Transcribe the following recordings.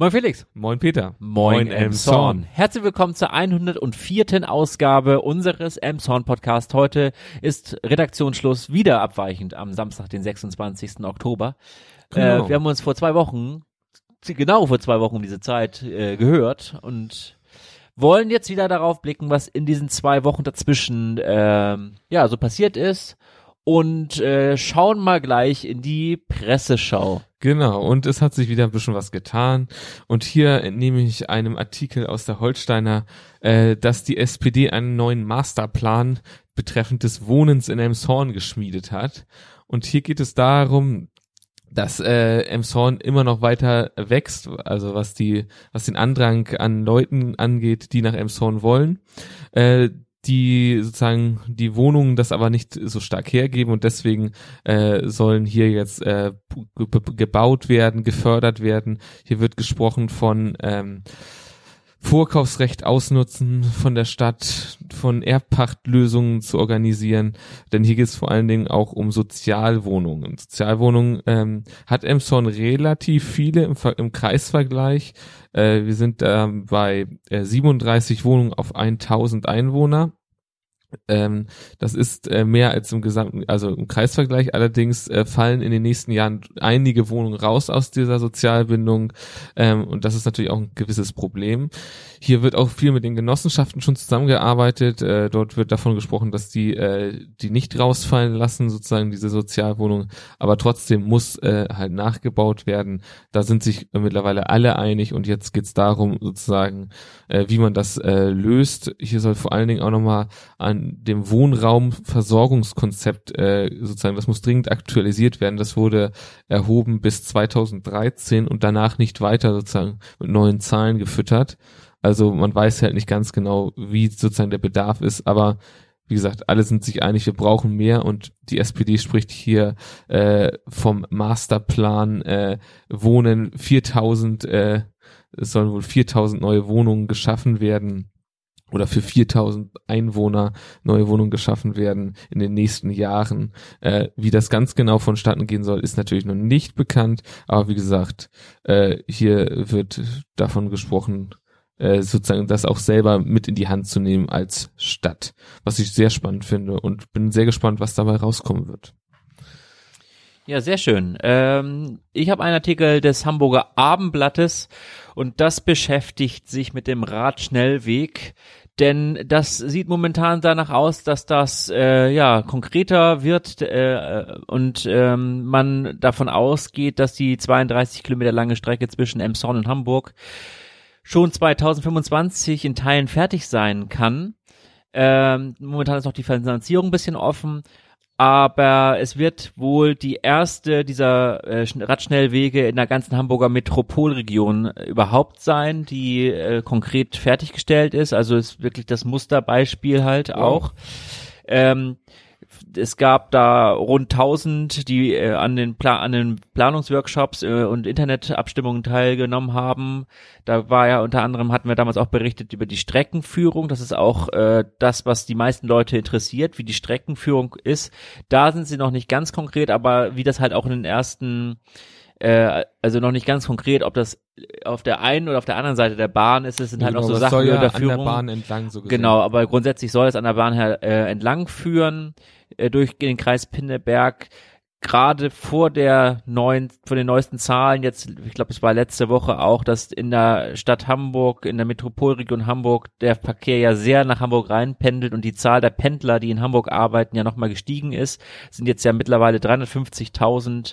Moin Felix. Moin Peter. Moin, Moin Elmshorn. Herzlich willkommen zur 104. Ausgabe unseres Elmshorn Podcast. Heute ist Redaktionsschluss wieder abweichend am Samstag, den 26. Oktober. Genau. Äh, wir haben uns vor zwei Wochen, genau vor zwei Wochen um diese Zeit äh, gehört und wollen jetzt wieder darauf blicken, was in diesen zwei Wochen dazwischen äh, ja so passiert ist und äh, schauen mal gleich in die Presseschau. Genau, und es hat sich wieder ein bisschen was getan. Und hier entnehme ich einem Artikel aus der Holsteiner, äh, dass die SPD einen neuen Masterplan betreffend des Wohnens in Elmshorn geschmiedet hat. Und hier geht es darum, dass äh, Emshorn immer noch weiter wächst, also was die, was den Andrang an Leuten angeht, die nach Emshorn wollen. Äh, die sozusagen die Wohnungen das aber nicht so stark hergeben und deswegen äh, sollen hier jetzt äh, gebaut werden, gefördert werden. Hier wird gesprochen von ähm, Vorkaufsrecht ausnutzen von der Stadt, von Erbpachtlösungen zu organisieren, denn hier geht es vor allen Dingen auch um Sozialwohnungen. Sozialwohnungen ähm, hat Emshorn relativ viele im, im Kreisvergleich. Äh, wir sind da bei äh, 37 Wohnungen auf 1000 Einwohner. Ähm, das ist äh, mehr als im gesamten, also im Kreisvergleich. Allerdings äh, fallen in den nächsten Jahren einige Wohnungen raus aus dieser Sozialbindung ähm, und das ist natürlich auch ein gewisses Problem. Hier wird auch viel mit den Genossenschaften schon zusammengearbeitet. Äh, dort wird davon gesprochen, dass die äh, die nicht rausfallen lassen, sozusagen diese Sozialwohnung, aber trotzdem muss äh, halt nachgebaut werden. Da sind sich mittlerweile alle einig und jetzt geht's darum, sozusagen, äh, wie man das äh, löst. Hier soll vor allen Dingen auch nochmal an dem Wohnraumversorgungskonzept äh, sozusagen, das muss dringend aktualisiert werden. Das wurde erhoben bis 2013 und danach nicht weiter sozusagen mit neuen Zahlen gefüttert. Also man weiß halt nicht ganz genau, wie sozusagen der Bedarf ist, aber wie gesagt, alle sind sich einig, wir brauchen mehr und die SPD spricht hier äh, vom Masterplan äh, Wohnen 4000, äh, es sollen wohl 4000 neue Wohnungen geschaffen werden oder für 4000 Einwohner neue Wohnungen geschaffen werden in den nächsten Jahren. Äh, wie das ganz genau vonstatten gehen soll, ist natürlich noch nicht bekannt. Aber wie gesagt, äh, hier wird davon gesprochen, äh, sozusagen das auch selber mit in die Hand zu nehmen als Stadt, was ich sehr spannend finde und bin sehr gespannt, was dabei rauskommen wird. Ja, sehr schön. Ähm, ich habe einen Artikel des Hamburger Abendblattes und das beschäftigt sich mit dem Radschnellweg denn das sieht momentan danach aus, dass das äh, ja konkreter wird äh, und ähm, man davon ausgeht, dass die 32 Kilometer lange Strecke zwischen Emshorn und Hamburg schon 2025 in Teilen fertig sein kann. Ähm, momentan ist noch die Finanzierung ein bisschen offen aber es wird wohl die erste dieser äh, Radschnellwege in der ganzen Hamburger Metropolregion äh, überhaupt sein, die äh, konkret fertiggestellt ist. Also ist wirklich das Musterbeispiel halt wow. auch. Ähm, es gab da rund 1000, die äh, an den Pla an den Planungsworkshops äh, und Internetabstimmungen teilgenommen haben. Da war ja unter anderem hatten wir damals auch berichtet über die Streckenführung. Das ist auch äh, das, was die meisten Leute interessiert, wie die Streckenführung ist. Da sind sie noch nicht ganz konkret, aber wie das halt auch in den ersten äh, also noch nicht ganz konkret, ob das auf der einen oder auf der anderen Seite der Bahn ist. Es sind halt genau, noch so Sachen soll ja der Führung. An der Bahn entlang so gesehen. Genau, aber grundsätzlich soll es an der Bahn her, äh, entlang führen äh, durch den Kreis Pinneberg. Gerade vor der neuen, vor den neuesten Zahlen, jetzt, ich glaube, es war letzte Woche auch, dass in der Stadt Hamburg, in der Metropolregion Hamburg, der Verkehr ja sehr nach Hamburg reinpendelt und die Zahl der Pendler, die in Hamburg arbeiten, ja nochmal gestiegen ist, sind jetzt ja mittlerweile 350.000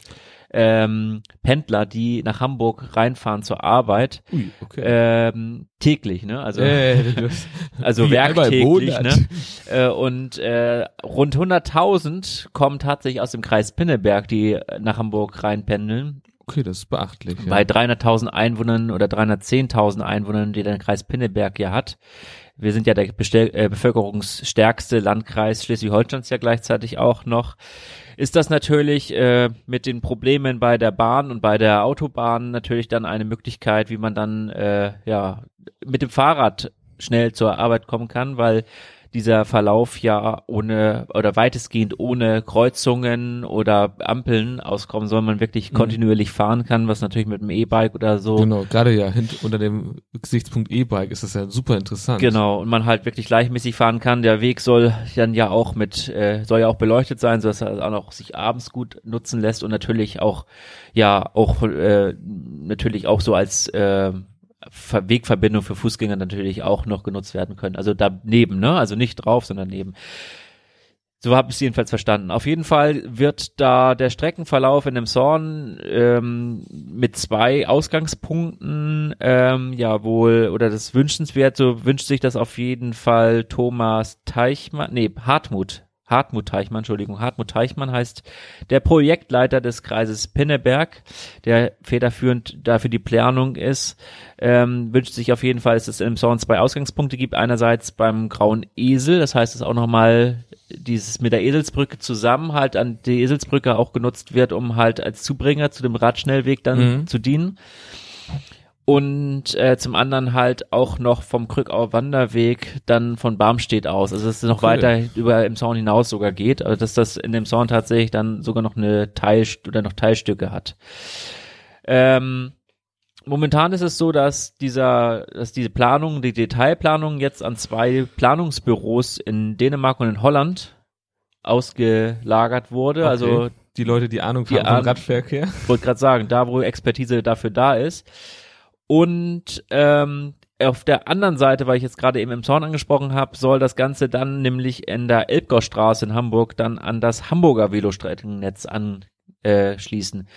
ähm, Pendler, die nach Hamburg reinfahren zur Arbeit, Ui, okay. ähm, täglich, ne? Also, äh, also werktäglich, ne? Äh, und äh, rund 100.000 kommen tatsächlich aus dem Kreis Pinneberg, die nach Hamburg reinpendeln. Okay, das ist beachtlich. Bei ja. 300.000 Einwohnern oder 310.000 Einwohnern, die der Kreis Pinneberg ja hat. Wir sind ja der Bestell äh, bevölkerungsstärkste Landkreis Schleswig-Holsteins ja gleichzeitig auch noch ist das natürlich äh, mit den Problemen bei der Bahn und bei der Autobahn natürlich dann eine Möglichkeit, wie man dann äh, ja mit dem Fahrrad schnell zur Arbeit kommen kann, weil dieser Verlauf ja ohne oder weitestgehend ohne Kreuzungen oder Ampeln auskommen, sondern man wirklich Mhm. kontinuierlich fahren kann, was natürlich mit dem E-Bike oder so Genau, gerade ja hint, unter dem Gesichtspunkt E-Bike ist das ja super interessant. Genau, und man halt wirklich gleichmäßig fahren kann. Der Weg soll dann ja auch mit, äh, soll ja auch beleuchtet sein, sodass er auch noch sich abends gut nutzen lässt und natürlich auch, ja, auch äh, natürlich auch so als äh, Wegverbindung für Fußgänger natürlich auch noch genutzt werden können. Also daneben, ne? Also nicht drauf, sondern neben. So habe ich es jedenfalls verstanden. Auf jeden Fall wird da der Streckenverlauf in dem Zorn ähm, mit zwei Ausgangspunkten ähm, ja wohl oder das wünschenswert, so wünscht sich das auf jeden Fall Thomas Teichmann, nee, Hartmut. Hartmut Teichmann, Entschuldigung, Hartmut Teichmann heißt der Projektleiter des Kreises Pinneberg, der federführend dafür die Planung ist, ähm, wünscht sich auf jeden Fall, dass es im Zorn zwei Ausgangspunkte gibt. Einerseits beim Grauen Esel, das heißt, dass auch nochmal dieses mit der Eselsbrücke zusammen halt an die Eselsbrücke auch genutzt wird, um halt als Zubringer zu dem Radschnellweg dann Mhm. zu dienen. Und äh, zum anderen halt auch noch vom Krückauer Wanderweg dann von Barmstedt aus. Also dass es noch Cool. weiter über im Zaun hinaus sogar geht. Also dass das in dem Zaun tatsächlich dann sogar noch eine Teil oder noch Teilstücke hat. Ähm, momentan ist es so, dass dieser, dass diese Planung, die Detailplanung jetzt an zwei Planungsbüros in Dänemark und in Holland ausgelagert wurde. Okay. Also Die Leute, die Ahnung haben vom Radverkehr. wollte gerade sagen, da wo Expertise dafür da ist. Und ähm, auf der anderen Seite, weil ich jetzt gerade eben im Zorn angesprochen habe, soll das Ganze dann nämlich in der Elbgaustraße in Hamburg dann an das Hamburger Velostreckennetz anschließen.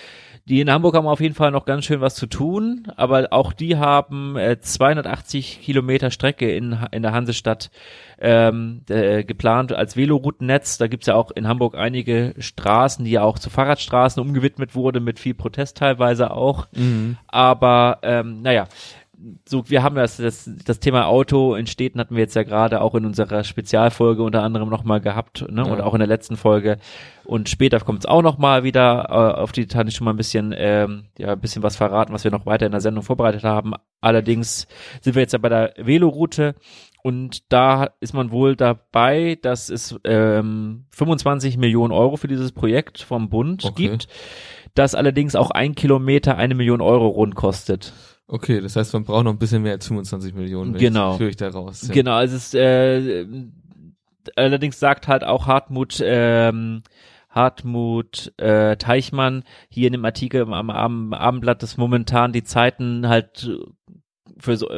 Die in Hamburg haben auf jeden Fall noch ganz schön was zu tun, aber auch die haben äh, 280 Kilometer Strecke in, in der Hansestadt ähm, äh, geplant als Veloroutennetz. Da gibt's ja auch in Hamburg einige Straßen, die ja auch zu Fahrradstraßen umgewidmet wurde, mit viel Protest teilweise auch. Mhm. Aber ähm, naja, so wir haben das, das das Thema Auto in Städten hatten wir jetzt ja gerade auch in unserer Spezialfolge unter anderem nochmal gehabt, ne? Ja. Und auch in der letzten Folge. Und später kommt es auch nochmal wieder äh, auf die Tanne schon mal ein bisschen, ähm, ja, ein bisschen was verraten, was wir noch weiter in der Sendung vorbereitet haben. Allerdings sind wir jetzt ja bei der Veloroute und da ist man wohl dabei, dass es ähm, 25 Millionen Euro für dieses Projekt vom Bund Okay. gibt, das allerdings auch ein Kilometer eine Million Euro rund kostet. Okay, das heißt, man braucht noch ein bisschen mehr als 25 Millionen. wenn Genau. Ich, höre ich da raus. Ja. Genau, also es äh, allerdings sagt halt auch Hartmut, ähm, Hartmut äh, Teichmann hier in dem Artikel am, am Abendblatt, dass momentan die Zeiten halt für so,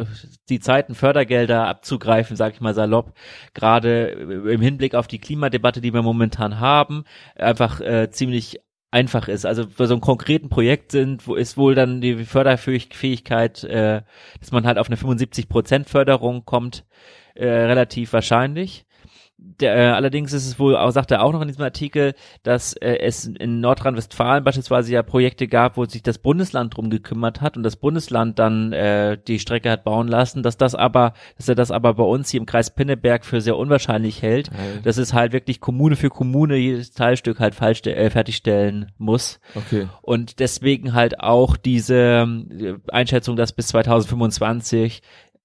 die Zeiten Fördergelder abzugreifen, sag ich mal salopp, gerade im Hinblick auf die Klimadebatte, die wir momentan haben, einfach äh, ziemlich einfach ist. Also für so einen konkreten Projekt sind, wo ist wohl dann die Förderfähigkeit, äh, dass man halt auf eine 75 Prozent Förderung kommt, äh, relativ wahrscheinlich. Der, äh, allerdings ist es wohl, auch, sagt er auch noch in diesem Artikel, dass äh, es in Nordrhein-Westfalen beispielsweise ja Projekte gab, wo sich das Bundesland drum gekümmert hat und das Bundesland dann äh, die Strecke hat bauen lassen, dass das aber, dass er das aber bei uns hier im Kreis Pinneberg für sehr unwahrscheinlich hält, Geil. dass es halt wirklich Kommune für Kommune jedes Teilstück halt falsch, äh, fertigstellen muss. Okay. Und deswegen halt auch diese ähm, Einschätzung, dass bis 2025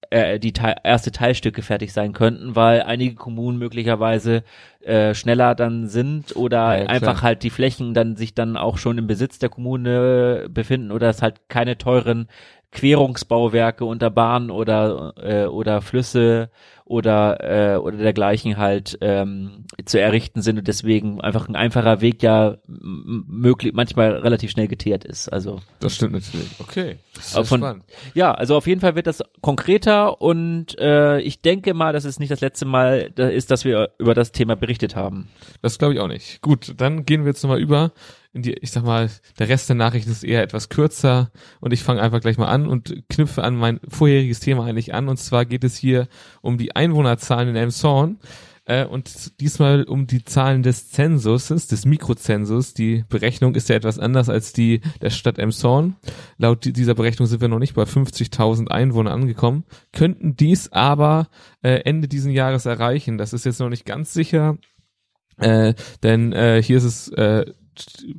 äh, die Teil erste Teilstücke fertig sein könnten, weil einige Kommunen möglicherweise äh, schneller dann sind oder Ja, einfach halt die Flächen dann sich dann auch schon im Besitz der Kommune befinden oder es halt keine teuren Querungsbauwerke unter Bahnen oder äh, oder Flüsse oder äh, oder dergleichen halt ähm, zu errichten sind und deswegen einfach ein einfacher Weg ja möglich manchmal relativ schnell geteert ist. Also Das stimmt natürlich. Okay. Das ist von- spannend. ja, also auf jeden Fall wird das konkreter und äh, ich denke mal, dass es nicht das letzte Mal da ist, dass wir über das Thema berichtet haben. Das glaube ich auch nicht. Gut, dann gehen wir jetzt nochmal über die, ich sag mal, der Rest der Nachrichten ist eher etwas kürzer und ich fange einfach gleich mal an und knüpfe an mein vorheriges Thema eigentlich an und zwar geht es hier um die Einwohnerzahlen in Elmshorn äh, und diesmal um die Zahlen des Zensuses, des Mikrozensus. Die Berechnung ist ja etwas anders als die der Stadt Elmshorn. Laut di- dieser Berechnung sind wir noch nicht bei 50.000 Einwohnern angekommen, könnten dies aber äh, Ende diesen Jahres erreichen. Das ist jetzt noch nicht ganz sicher, äh, denn hier ist es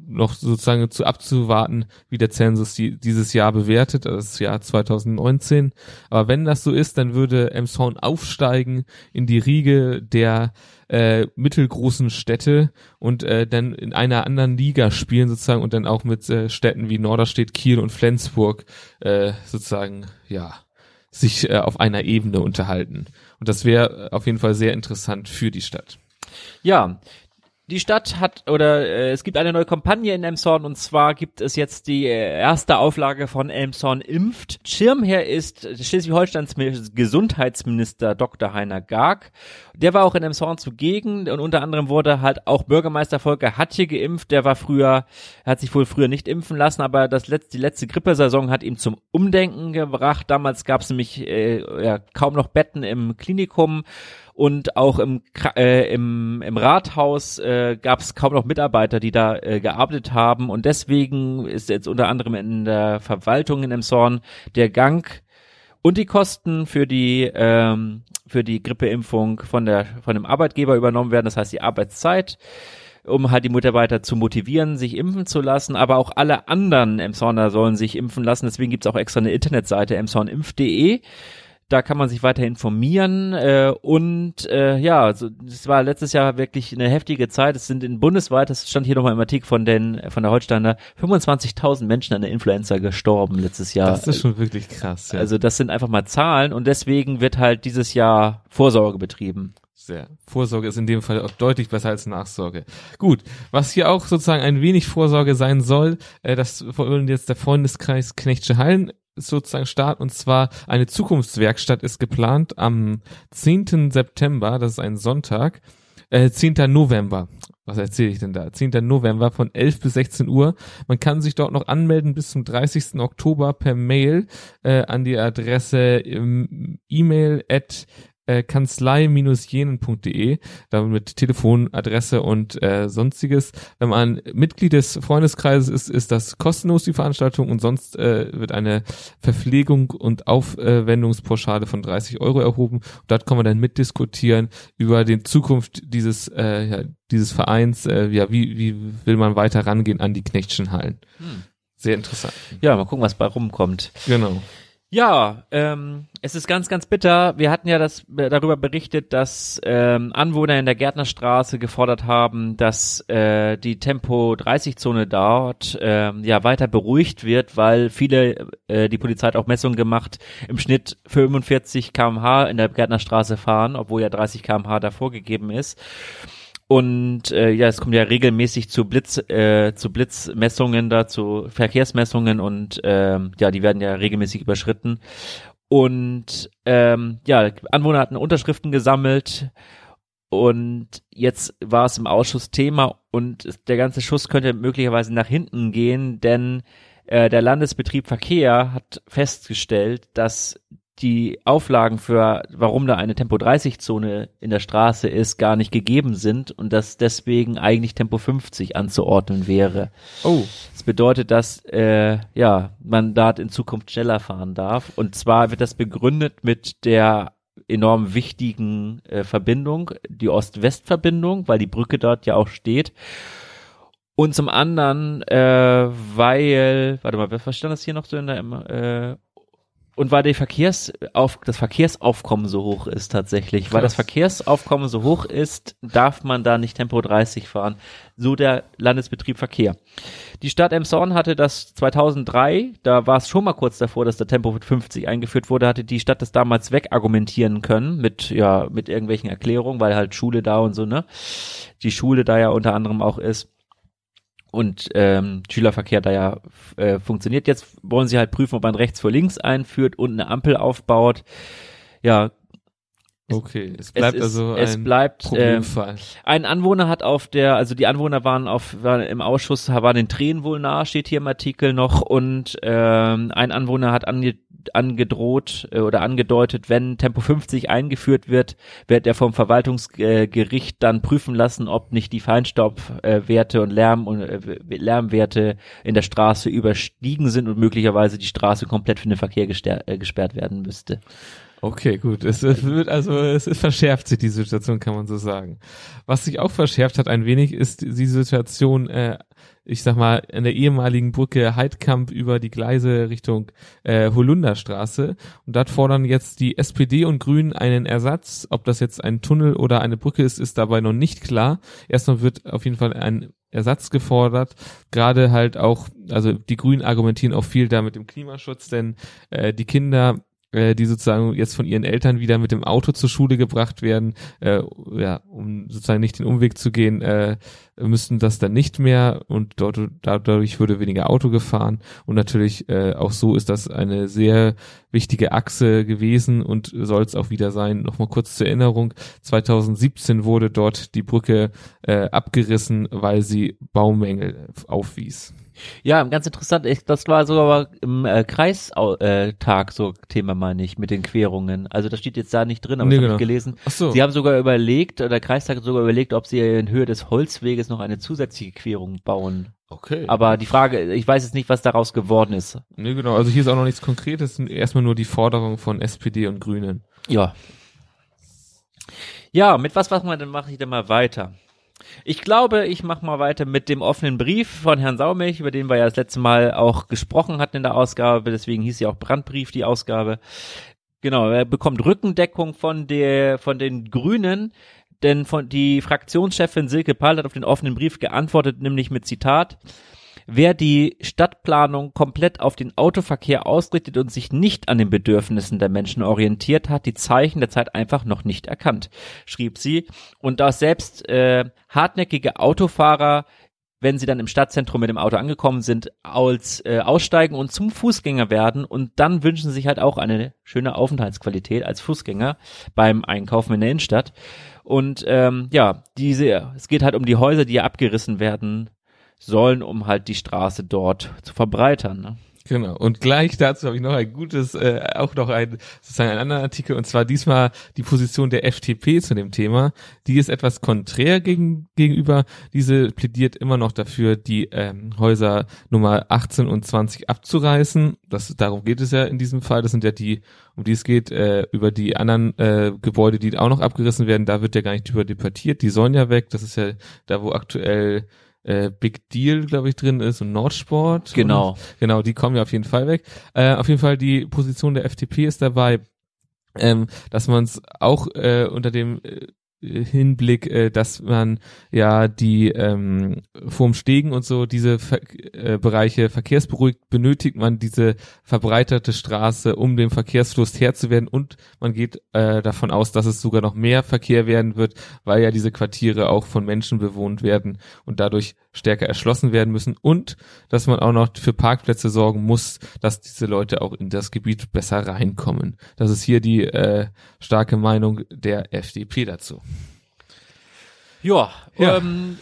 noch sozusagen zu abzuwarten, wie der Zensus die, dieses Jahr bewertet, also das Jahr 2019. Aber wenn das so ist, dann würde Emshorn aufsteigen in die Riege der äh, mittelgroßen Städte und äh, dann in einer anderen Liga spielen sozusagen und dann auch mit äh, Städten wie Norderstedt, Kiel und Flensburg äh, sozusagen ja sich äh, auf einer Ebene unterhalten. Und das wäre auf jeden Fall sehr interessant für die Stadt. Ja, die Stadt hat oder äh, es gibt eine neue Kampagne in Elmshorn und zwar gibt es jetzt die äh, erste Auflage von Elmshorn impft. Schirmherr ist Schleswig-Holsteins Gesundheitsminister Dr. Heiner Garg. Der war auch in Elmshorn zugegen und unter anderem wurde halt auch Bürgermeister Volker Hatje geimpft. Der war früher, hat sich wohl früher nicht impfen lassen, aber das letzte, die letzte Grippesaison hat ihm zum Umdenken gebracht. Damals gab es nämlich äh, ja, kaum noch Betten im Klinikum und auch im, äh, im, im Rathaus äh, gab es kaum noch Mitarbeiter, die da äh, gearbeitet haben. Und deswegen ist jetzt unter anderem in der Verwaltung in Emshorn der Gang und die Kosten für die ähm, für die Grippeimpfung von der von dem Arbeitgeber übernommen werden, das heißt die Arbeitszeit um halt die Mitarbeiter zu motivieren, sich impfen zu lassen, aber auch alle anderen Emshorner sollen sich impfen lassen. Deswegen gibt's auch extra eine Internetseite emshornimpf.de da kann man sich weiter informieren äh, und äh, ja, so, das war letztes Jahr wirklich eine heftige Zeit. Es sind in bundesweit, das stand hier nochmal im Artikel von den von der Holsteiner 25.000 Menschen an der Influenza gestorben letztes Jahr. Das ist schon wirklich krass. Ja. Also das sind einfach mal Zahlen und deswegen wird halt dieses Jahr Vorsorge betrieben. Sehr. Vorsorge ist in dem Fall auch deutlich besser als Nachsorge. Gut, was hier auch sozusagen ein wenig Vorsorge sein soll, äh, das wollen jetzt der Freundeskreis Knechtsche Hallen sozusagen Start und zwar eine Zukunftswerkstatt ist geplant am 10. September, das ist ein Sonntag, äh, 10. November. Was erzähle ich denn da? 10. November von 11 bis 16 Uhr. Man kann sich dort noch anmelden bis zum 30. Oktober per Mail äh, an die Adresse ähm, e-mail at äh, kanzlei-jenen.de, damit mit Telefon, Adresse und äh, sonstiges. Wenn man Mitglied des Freundeskreises ist, ist das kostenlos die Veranstaltung und sonst äh, wird eine Verpflegung und Aufwendungspauschale von 30 Euro erhoben. Und dort kann man dann mitdiskutieren über die Zukunft dieses äh, ja, dieses Vereins. Äh, ja, wie wie will man weiter rangehen an die Knechtschen Hallen? Hm. Sehr interessant. Ja, mal gucken, was bei rumkommt. Genau. Ja, ähm, es ist ganz, ganz bitter. Wir hatten ja das äh, darüber berichtet, dass ähm, Anwohner in der Gärtnerstraße gefordert haben, dass äh, die Tempo 30 Zone dort äh, ja weiter beruhigt wird, weil viele äh, die Polizei hat auch Messungen gemacht im Schnitt 45 km/h in der Gärtnerstraße fahren, obwohl ja 30 km/h davor gegeben ist. Und äh, ja, es kommt ja regelmäßig zu Blitz, äh, zu Blitzmessungen da, zu Verkehrsmessungen und ähm, ja, die werden ja regelmäßig überschritten. Und ähm, ja, Anwohner hatten Unterschriften gesammelt und jetzt war es im Ausschuss Thema und der ganze Schuss könnte möglicherweise nach hinten gehen, denn äh, der Landesbetrieb Verkehr hat festgestellt, dass die Auflagen für, warum da eine Tempo 30 Zone in der Straße ist, gar nicht gegeben sind und dass deswegen eigentlich Tempo 50 anzuordnen wäre. Oh. Das bedeutet, dass äh, ja man da in Zukunft schneller fahren darf. Und zwar wird das begründet mit der enorm wichtigen äh, Verbindung, die Ost-West-Verbindung, weil die Brücke dort ja auch steht. Und zum anderen, äh, weil, warte mal, was stand das hier noch so in der äh, und weil die Verkehrsauf das Verkehrsaufkommen so hoch ist tatsächlich, Krass. weil das Verkehrsaufkommen so hoch ist, darf man da nicht Tempo 30 fahren. So der Landesbetrieb Verkehr. Die Stadt Emshorn hatte das 2003, da war es schon mal kurz davor, dass der Tempo 50 eingeführt wurde, hatte die Stadt das damals wegargumentieren können mit ja mit irgendwelchen Erklärungen, weil halt Schule da und so ne, die Schule da ja unter anderem auch ist und ähm, Schülerverkehr da ja äh, funktioniert. Jetzt wollen sie halt prüfen, ob man rechts vor links einführt und eine Ampel aufbaut. Ja. Okay, es bleibt es also ist, ein es bleibt, Problemfall. Äh, ein Anwohner hat auf der, also die Anwohner waren auf, waren im Ausschuss, waren den Tränen wohl nahe, steht hier im Artikel noch, und ähm, ein Anwohner hat ange angedroht äh, oder angedeutet, wenn Tempo 50 eingeführt wird, wird er vom Verwaltungsgericht dann prüfen lassen, ob nicht die Feinstaubwerte und Lärm und äh, Lärmwerte in der Straße überstiegen sind und möglicherweise die Straße komplett für den Verkehr äh, gesperrt werden müsste. Okay, gut. Es, wird also, es verschärft sich die Situation, kann man so sagen. Was sich auch verschärft hat ein wenig, ist die Situation, äh, ich sag mal, in der ehemaligen Brücke Heidkamp über die Gleise Richtung äh, Holunderstraße. Und dort fordern jetzt die SPD und Grünen einen Ersatz. Ob das jetzt ein Tunnel oder eine Brücke ist, ist dabei noch nicht klar. Erstmal wird auf jeden Fall ein Ersatz gefordert. Gerade halt auch, also die Grünen argumentieren auch viel da mit dem Klimaschutz, denn äh, die Kinder äh, die sozusagen jetzt von ihren Eltern wieder mit dem Auto zur Schule gebracht werden, äh, ja, um sozusagen nicht den Umweg zu gehen, äh, müssten das dann nicht mehr und dort, dadurch würde weniger Auto gefahren und natürlich äh, auch so ist das eine sehr wichtige Achse gewesen und soll es auch wieder sein. Nochmal kurz zur Erinnerung, 2017 wurde dort die Brücke äh, abgerissen, weil sie Baumängel aufwies. Ja, ganz interessant. Ich, das war sogar im äh, Kreistag so Thema, meine ich, mit den Querungen. Also das steht jetzt da nicht drin, aber nee, das genau. habe ich gelesen. Ach so. Sie haben sogar überlegt, der Kreistag hat sogar überlegt, ob sie in Höhe des Holzweges noch eine zusätzliche Querung bauen. Okay. Aber die Frage, ich weiß jetzt nicht, was daraus geworden ist. Nee, genau. Also hier ist auch noch nichts Konkretes. Erstmal nur die Forderung von SPD und Grünen. Ja. Ja, mit was, was man, dann mache ich dann mal weiter. Ich glaube, ich mache mal weiter mit dem offenen Brief von Herrn Saumilch, über den wir ja das letzte Mal auch gesprochen hatten in der Ausgabe. Deswegen hieß ja auch Brandbrief die Ausgabe. Genau, er bekommt Rückendeckung von der, von den Grünen, denn von die Fraktionschefin Silke Pahl hat auf den offenen Brief geantwortet, nämlich mit Zitat. Wer die Stadtplanung komplett auf den Autoverkehr ausrichtet und sich nicht an den Bedürfnissen der Menschen orientiert, hat die Zeichen der Zeit einfach noch nicht erkannt, schrieb sie. Und dass selbst äh, hartnäckige Autofahrer wenn sie dann im Stadtzentrum mit dem Auto angekommen sind, als äh, aussteigen und zum Fußgänger werden und dann wünschen sie sich halt auch eine schöne Aufenthaltsqualität als Fußgänger beim Einkaufen in der Innenstadt. Und ähm, ja, diese, es geht halt um die Häuser, die abgerissen werden sollen, um halt die Straße dort zu verbreitern. Ne? Genau. Und gleich dazu habe ich noch ein gutes, äh, auch noch ein sozusagen einen anderen Artikel und zwar diesmal die Position der FDP zu dem Thema. Die ist etwas konträr gegen, gegenüber. Diese plädiert immer noch dafür, die ähm, Häuser Nummer 18 und 20 abzureißen. Das darum geht es ja in diesem Fall. Das sind ja die, um die es geht. Äh, über die anderen äh, Gebäude, die auch noch abgerissen werden, da wird ja gar nicht drüber debattiert. Die sollen ja weg. Das ist ja da, wo aktuell äh, Big Deal, glaube ich, drin ist und Nordsport. Genau. Und, genau, die kommen ja auf jeden Fall weg. Äh, auf jeden Fall die Position der FDP ist dabei, ähm, dass man es auch äh, unter dem äh, Hinblick, äh, dass man ja die ähm, vorm Stegen und so diese Ver äh, Bereiche verkehrsberuhigt benötigt man diese verbreiterte Straße, um dem Verkehrsfluss Herr zu werden und man geht äh, davon aus, dass es sogar noch mehr Verkehr werden wird, weil ja diese Quartiere auch von Menschen bewohnt werden und dadurch stärker erschlossen werden müssen und dass man auch noch für Parkplätze sorgen muss, dass diese Leute auch in das Gebiet besser reinkommen. Das ist hier die äh, starke Meinung der FDP dazu. Ja, ja. Ähm,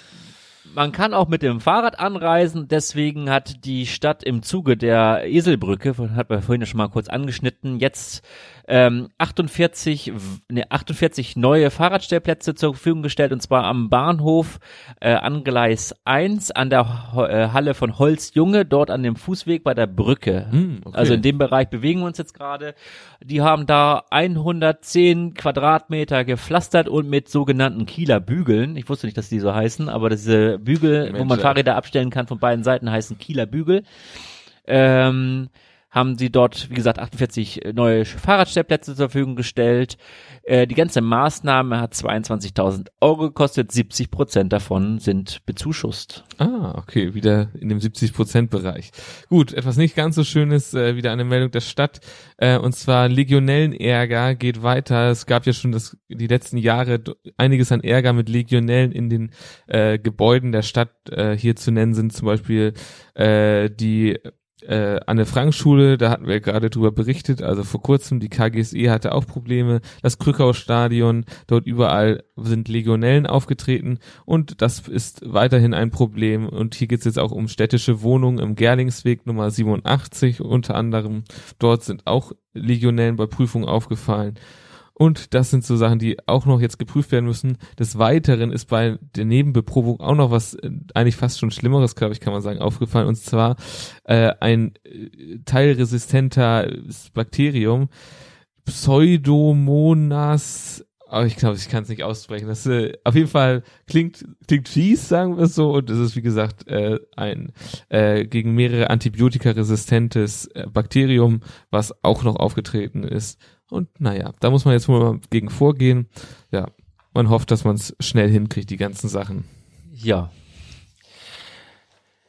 man kann auch mit dem Fahrrad anreisen, deswegen hat die Stadt im Zuge der Eselbrücke, hat man vorhin schon mal kurz angeschnitten, jetzt ähm, 48, ne, 48 neue Fahrradstellplätze zur Verfügung gestellt und zwar am Bahnhof äh, an Gleis 1 an der äh, Halle von Holzjunge, dort an dem Fußweg bei der Brücke. Hm, okay. Also in dem Bereich bewegen wir uns jetzt gerade. Die haben da 110 Quadratmeter gepflastert und mit sogenannten Kieler Bügeln. Ich wusste nicht, dass die so heißen, aber diese Bügel, Mensch, wo man Fahrräder abstellen kann von beiden Seiten, heißen Kieler Bügel. Ähm, haben sie dort, wie gesagt, 48 neue Fahrradstellplätze zur Verfügung gestellt. Äh, die ganze Maßnahme hat 22.000 Euro gekostet, 70 Prozent davon sind bezuschusst. Ah, okay, wieder in dem 70 Prozent Bereich. Gut, etwas nicht ganz so schönes, äh, wieder eine Meldung der Stadt, äh, und zwar Legionellenärger geht weiter. Es gab ja schon das, die letzten Jahre einiges an Ärger mit Legionellen in den äh, Gebäuden der Stadt. Äh, hier zu nennen sind zum Beispiel äh, die äh, Anne-Frank-Schule, da hatten wir gerade drüber berichtet, also vor kurzem, die KGSE hatte auch Probleme, das Krückau-Stadion, dort überall sind Legionellen aufgetreten. Und das ist weiterhin ein Problem. Und hier geht es jetzt auch um städtische Wohnungen im Gerlingsweg Nummer 87 unter anderem, dort sind auch Legionellen bei Prüfungen aufgefallen und das sind so Sachen, die auch noch jetzt geprüft werden müssen. Des Weiteren ist bei der Nebenbeprobung auch noch was äh, eigentlich fast schon Schlimmeres, glaube ich, kann man sagen, aufgefallen. Und zwar äh, ein äh, teilresistenter Bakterium, Pseudomonas aber ich glaube, ich kann es nicht aussprechen. Das äh, auf jeden Fall klingt klingt fies, sagen wir es so. Und es ist wie gesagt äh, ein äh, gegen mehrere Antibiotika resistentes äh, Bakterium, was auch noch aufgetreten ist. Und naja, da muss man jetzt mal gegen vorgehen. Ja, man hofft, dass man es schnell hinkriegt, die ganzen Sachen. Ja,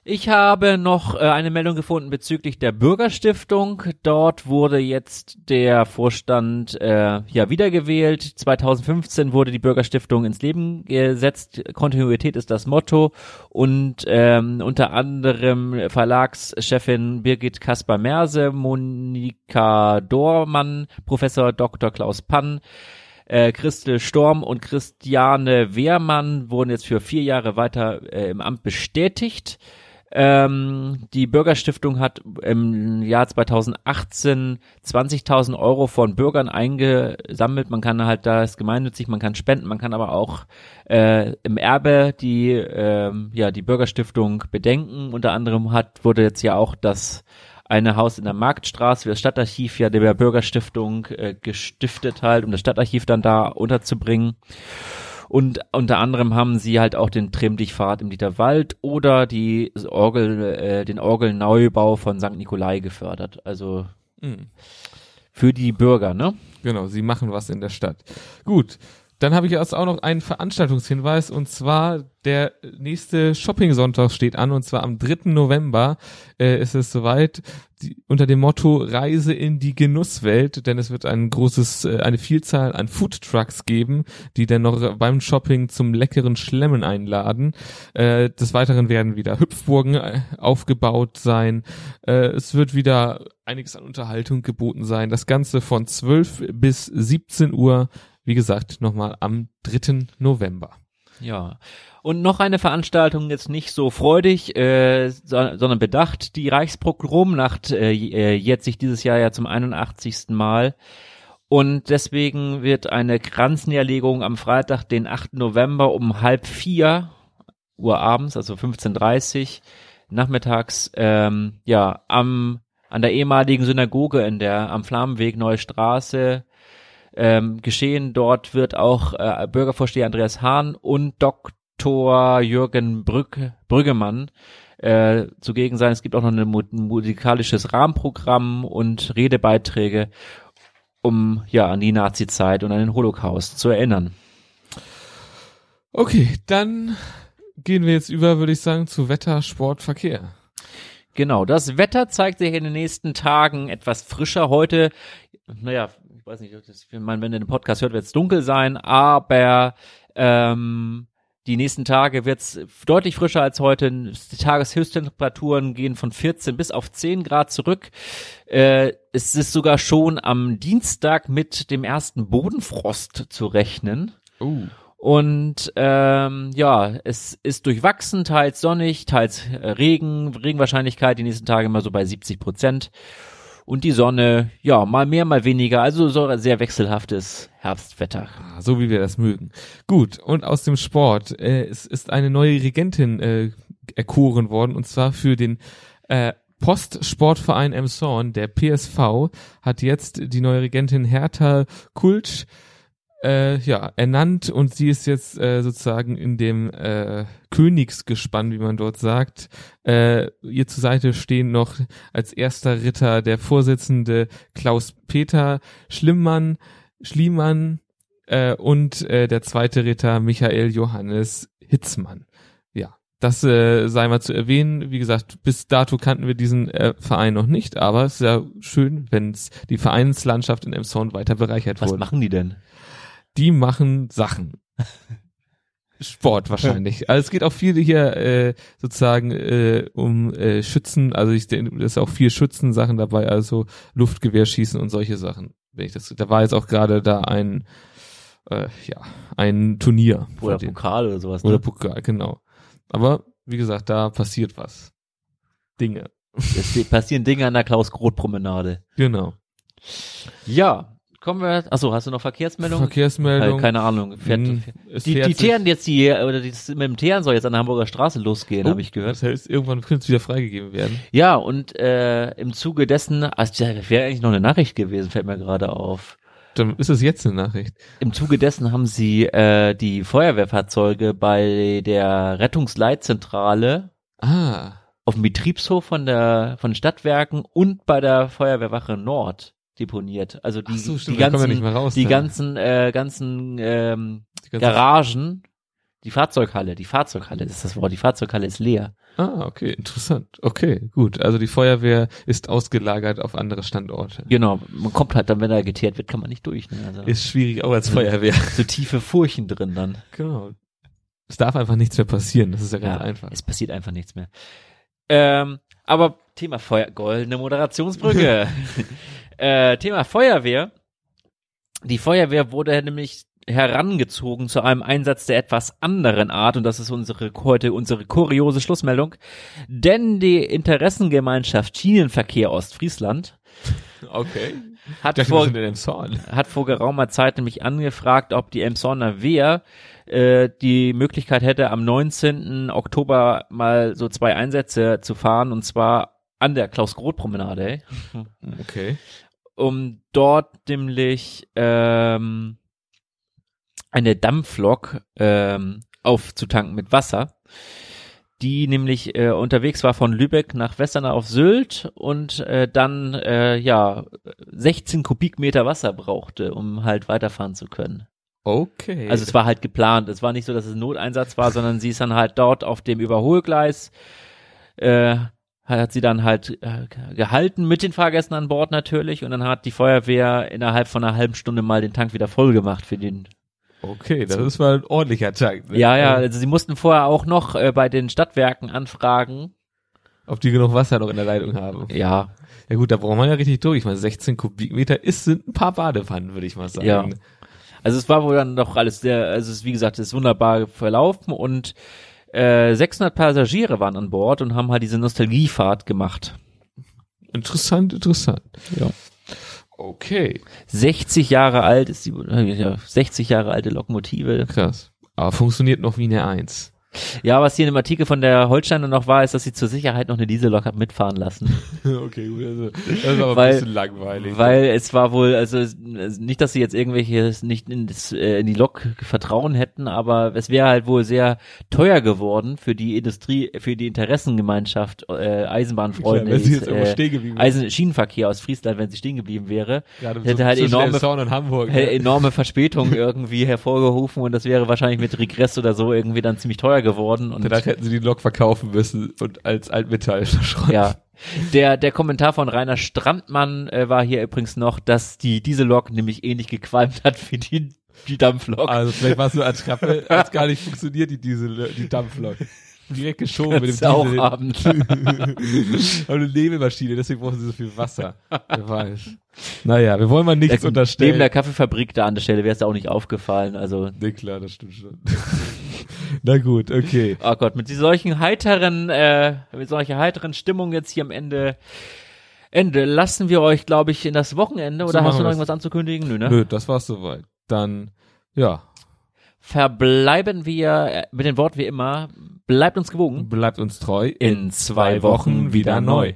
ich habe noch äh, eine Meldung gefunden bezüglich der Bürgerstiftung. Dort wurde jetzt der Vorstand äh, ja wiedergewählt. 2015 wurde die Bürgerstiftung ins Leben gesetzt. Kontinuität ist das Motto. Und ähm, unter anderem Verlagschefin Birgit Kasper-Merse, Monika Dormann, Professor Dr. Klaus Pann, äh, Christel Storm und Christiane Wehrmann wurden jetzt für vier Jahre weiter äh, im Amt bestätigt. Ähm, die Bürgerstiftung hat im Jahr 2018 20.000 Euro von Bürgern eingesammelt. Man kann halt da ist gemeinnützig, man kann spenden, man kann aber auch äh, im Erbe die äh, ja die Bürgerstiftung bedenken. Unter anderem hat wurde jetzt ja auch das eine Haus in der Marktstraße für das Stadtarchiv ja der Bürgerstiftung äh, gestiftet halt, um das Stadtarchiv dann da unterzubringen. Und unter anderem haben sie halt auch den Trimm-Dich-Pfad im Dieterwald oder die Orgel, äh, den Orgelneubau von St. Nikolai gefördert. Also mhm. für die Bürger, ne? Genau, sie machen was in der Stadt. Gut, dann habe ich jetzt auch noch einen Veranstaltungshinweis und zwar der nächste Shopping-Sonntag steht an und zwar am 3. November äh, ist es soweit die, unter dem Motto Reise in die Genusswelt, denn es wird ein großes, äh, eine Vielzahl an Foodtrucks geben, die dann noch beim Shopping zum leckeren Schlemmen einladen. Äh, des Weiteren werden wieder Hüpfburgen äh, aufgebaut sein. Äh, es wird wieder einiges an Unterhaltung geboten sein. Das Ganze von 12 bis 17 Uhr wie gesagt, nochmal am 3. November. Ja. Und noch eine Veranstaltung jetzt nicht so freudig, äh, so, sondern bedacht. Die Reichsprogromnacht äh, äh jetzt sich dieses Jahr ja zum 81. Mal. Und deswegen wird eine Kranzniederlegung am Freitag, den 8. November um halb vier Uhr abends, also 15.30 nachmittags, ähm, ja, am, an der ehemaligen Synagoge in der, am Flammenweg Neue Straße ähm, geschehen. Dort wird auch äh, Bürgervorsteher Andreas Hahn und Dr. Jürgen Brück, Brüggemann äh, zugegen sein. Es gibt auch noch ein musikalisches Rahmenprogramm und Redebeiträge, um ja an die Nazi-Zeit und an den Holocaust zu erinnern. Okay, dann gehen wir jetzt über, würde ich sagen, zu Wetter, Sport, Verkehr. Genau, das Wetter zeigt sich in den nächsten Tagen etwas frischer. Heute, naja, weiß nicht, das, wenn man den Podcast hört, wird es dunkel sein, aber ähm, die nächsten Tage wird es deutlich frischer als heute. Die Tageshöchsttemperaturen gehen von 14 bis auf 10 Grad zurück. Äh, es ist sogar schon am Dienstag mit dem ersten Bodenfrost zu rechnen. Uh. Und ähm, ja, es ist durchwachsen, teils sonnig, teils Regen, Regenwahrscheinlichkeit die nächsten Tage immer so bei 70 Prozent und die Sonne, ja, mal mehr, mal weniger. Also so ein sehr wechselhaftes Herbstwetter. Ah, so wie wir das mögen. Gut, und aus dem Sport. Äh, es ist eine neue Regentin äh, erkoren worden, und zwar für den äh, Postsportverein Emshorn, der PSV, hat jetzt die neue Regentin Hertha Kultsch äh, ja, ernannt und sie ist jetzt äh, sozusagen in dem äh, Königsgespann, wie man dort sagt. Äh, ihr zur Seite stehen noch als erster Ritter der Vorsitzende Klaus-Peter Schlimmmann, Schliemann äh, und äh, der zweite Ritter Michael Johannes Hitzmann. Ja, das äh, sei mal zu erwähnen. Wie gesagt, bis dato kannten wir diesen äh, Verein noch nicht, aber es ist ja schön, wenn die Vereinslandschaft in Emshorn weiter bereichert Was wurde. Was machen die denn? Die machen Sachen. Sport wahrscheinlich. Also es geht auch viel hier äh, sozusagen äh, um äh, Schützen, also ich denke, das ist auch viel Schützensachen dabei, also Luftgewehrschießen und solche Sachen. Wenn ich das, da war jetzt auch gerade da ein äh, ja ein Turnier oder Pokal oder sowas. Ne? Oder Pokal, genau. Aber wie gesagt, da passiert was. Dinge. Es passieren Dinge an der Klaus-Groth-Promenade. Genau. Ja, Kommen wir, achso, hast du noch Verkehrsmeldung? Verkehrsmeldung. Äh, keine Ahnung. Fährt, hm, die, die Teeren jetzt die, oder die, mit dem Teeren soll jetzt an der Hamburger Straße losgehen, oh, habe ich gehört. Das heißt, irgendwann könnte es wieder freigegeben werden. Ja, und äh, im Zuge dessen, also das wäre eigentlich noch eine Nachricht gewesen, fällt mir gerade auf. Dann ist es jetzt eine Nachricht. Im Zuge dessen haben sie äh, die Feuerwehrfahrzeuge bei der Rettungsleitzentrale Ah. auf dem Betriebshof von der von Stadtwerken und bei der Feuerwehrwache Nord deponiert. Also die, so, stimmt, die ganzen, raus, die dann. ganzen, äh, ganzen ähm, Die Garagen, die Fahrzeughalle, die Fahrzeughalle ist das Wort. Die Fahrzeughalle ist leer. Ah, okay, interessant. Okay, gut. Also die Feuerwehr ist ausgelagert auf andere Standorte. Genau, man kommt halt dann, wenn da geteert wird, kann man nicht durch. Ne? Also Ist schwierig auch als Feuerwehr. so tiefe Furchen drin dann. genau. Es darf einfach nichts mehr passieren. Das ist ja ganz Ja, einfach. Es passiert einfach nichts mehr. Ähm, aber Thema Feuer, goldene Moderationsbrücke. äh, Thema Feuerwehr. Die Feuerwehr wurde nämlich herangezogen zu einem Einsatz der etwas anderen Art und das ist unsere heute unsere kuriose Schlussmeldung, denn die Interessengemeinschaft Schienenverkehr Ostfriesland Okay. hat vor hat vor geraumer Zeit nämlich angefragt, ob die Emshorner Wehr äh, die Möglichkeit hätte, am 19. Oktober mal so zwei Einsätze zu fahren, und zwar an der Klaus-Groth-Promenade, Okay. Um dort nämlich ähm, eine Dampflok ähm, aufzutanken mit Wasser, die nämlich äh, unterwegs war von Lübeck nach Westernau auf Sylt und äh, dann äh, ja 16 Kubikmeter Wasser brauchte, um halt weiterfahren zu können. Okay. Also es war halt geplant. Es war nicht so, dass es ein Noteinsatz war, sondern sie ist dann halt dort auf dem Überholgleis, äh, hat sie dann halt äh, gehalten mit den Fahrgästen an Bord natürlich und dann hat die Feuerwehr innerhalb von einer halben Stunde mal den Tank wieder voll gemacht für den. okay, das ist mal ein ordentlicher Tank. ne? Ja, ja, Ähm, also sie mussten vorher auch noch äh, bei den Stadtwerken anfragen. Ob die genug Wasser noch in der Leitung haben. Ja, Ja gut, da braucht man ja richtig durch. Ich meine, 16 Kubikmeter ist, sind ein paar Badewannen, würde ich mal sagen. Ja. Also es war wohl dann doch alles sehr, also es ist wie gesagt, es ist wunderbar verlaufen und äh, 600 Passagiere waren an Bord und haben halt diese Nostalgiefahrt gemacht. Interessant, interessant. Ja. Okay, 60 Jahre alt ist die, äh, ja, 60 Jahre alte Lokomotive. krass. Aber funktioniert noch wie eine Eins. Ja, was hier in dem Artikel von der Holsteiner noch war, ist, dass sie zur Sicherheit noch eine Diesellok hat mitfahren lassen. okay, gut. Also, das ist aber Weil- ein bisschen langweilig. Weil es war wohl, also nicht, dass sie jetzt irgendwelche nicht in, das, äh, in die Lok Vertrauen hätten, aber es wäre halt wohl sehr teuer geworden für die Industrie, für die Interessengemeinschaft äh, Eisenbahnfreunde, Klar, wenn sie jetzt äh, irgendwo stehen geblieben wäre. Eisen Schienenverkehr aus Friesland, wenn sie stehen geblieben wäre, Gerade hätte halt zwischen enorme Hamburg. hätte ne? enorme Verspätung irgendwie hervorgerufen und das wäre wahrscheinlich mit Regress oder so irgendwie dann ziemlich teuer geworden und Danach hätten sie die Lok verkaufen müssen und als Altmetall verschrottet. ja. Der, der Kommentar von Rainer Strandmann äh, war hier übrigens noch, dass die Diesellok nämlich ähnlich gequalmt hat wie die, die Dampflok. Also vielleicht war es nur Attrappe, hat gar nicht funktioniert, die Diesel, die Dampflok. Direkt geschoben mit dem Diesel. haben. Aber eine Nebelmaschine, deswegen brauchen sie so viel Wasser. Wer weiß. Naja, wir wollen mal nichts Neben unterstellen. der Kaffeefabrik da an der Stelle wäre es auch nicht aufgefallen. Also, nee, klar, das stimmt schon. Na gut, okay. oh Gott, mit solchen heiteren, äh, mit solcher heiteren Stimmung jetzt hier am Ende, Ende lassen wir euch, glaube ich, in das Wochenende. So Oder hast machen du noch irgendwas anzukündigen? Nö, ne? Nö, das war's soweit. Dann, ja, Verbleiben wir äh, mit den Worten wie immer. Bleibt uns gewogen. bleibt uns treu. In zwei Wochen wieder neu.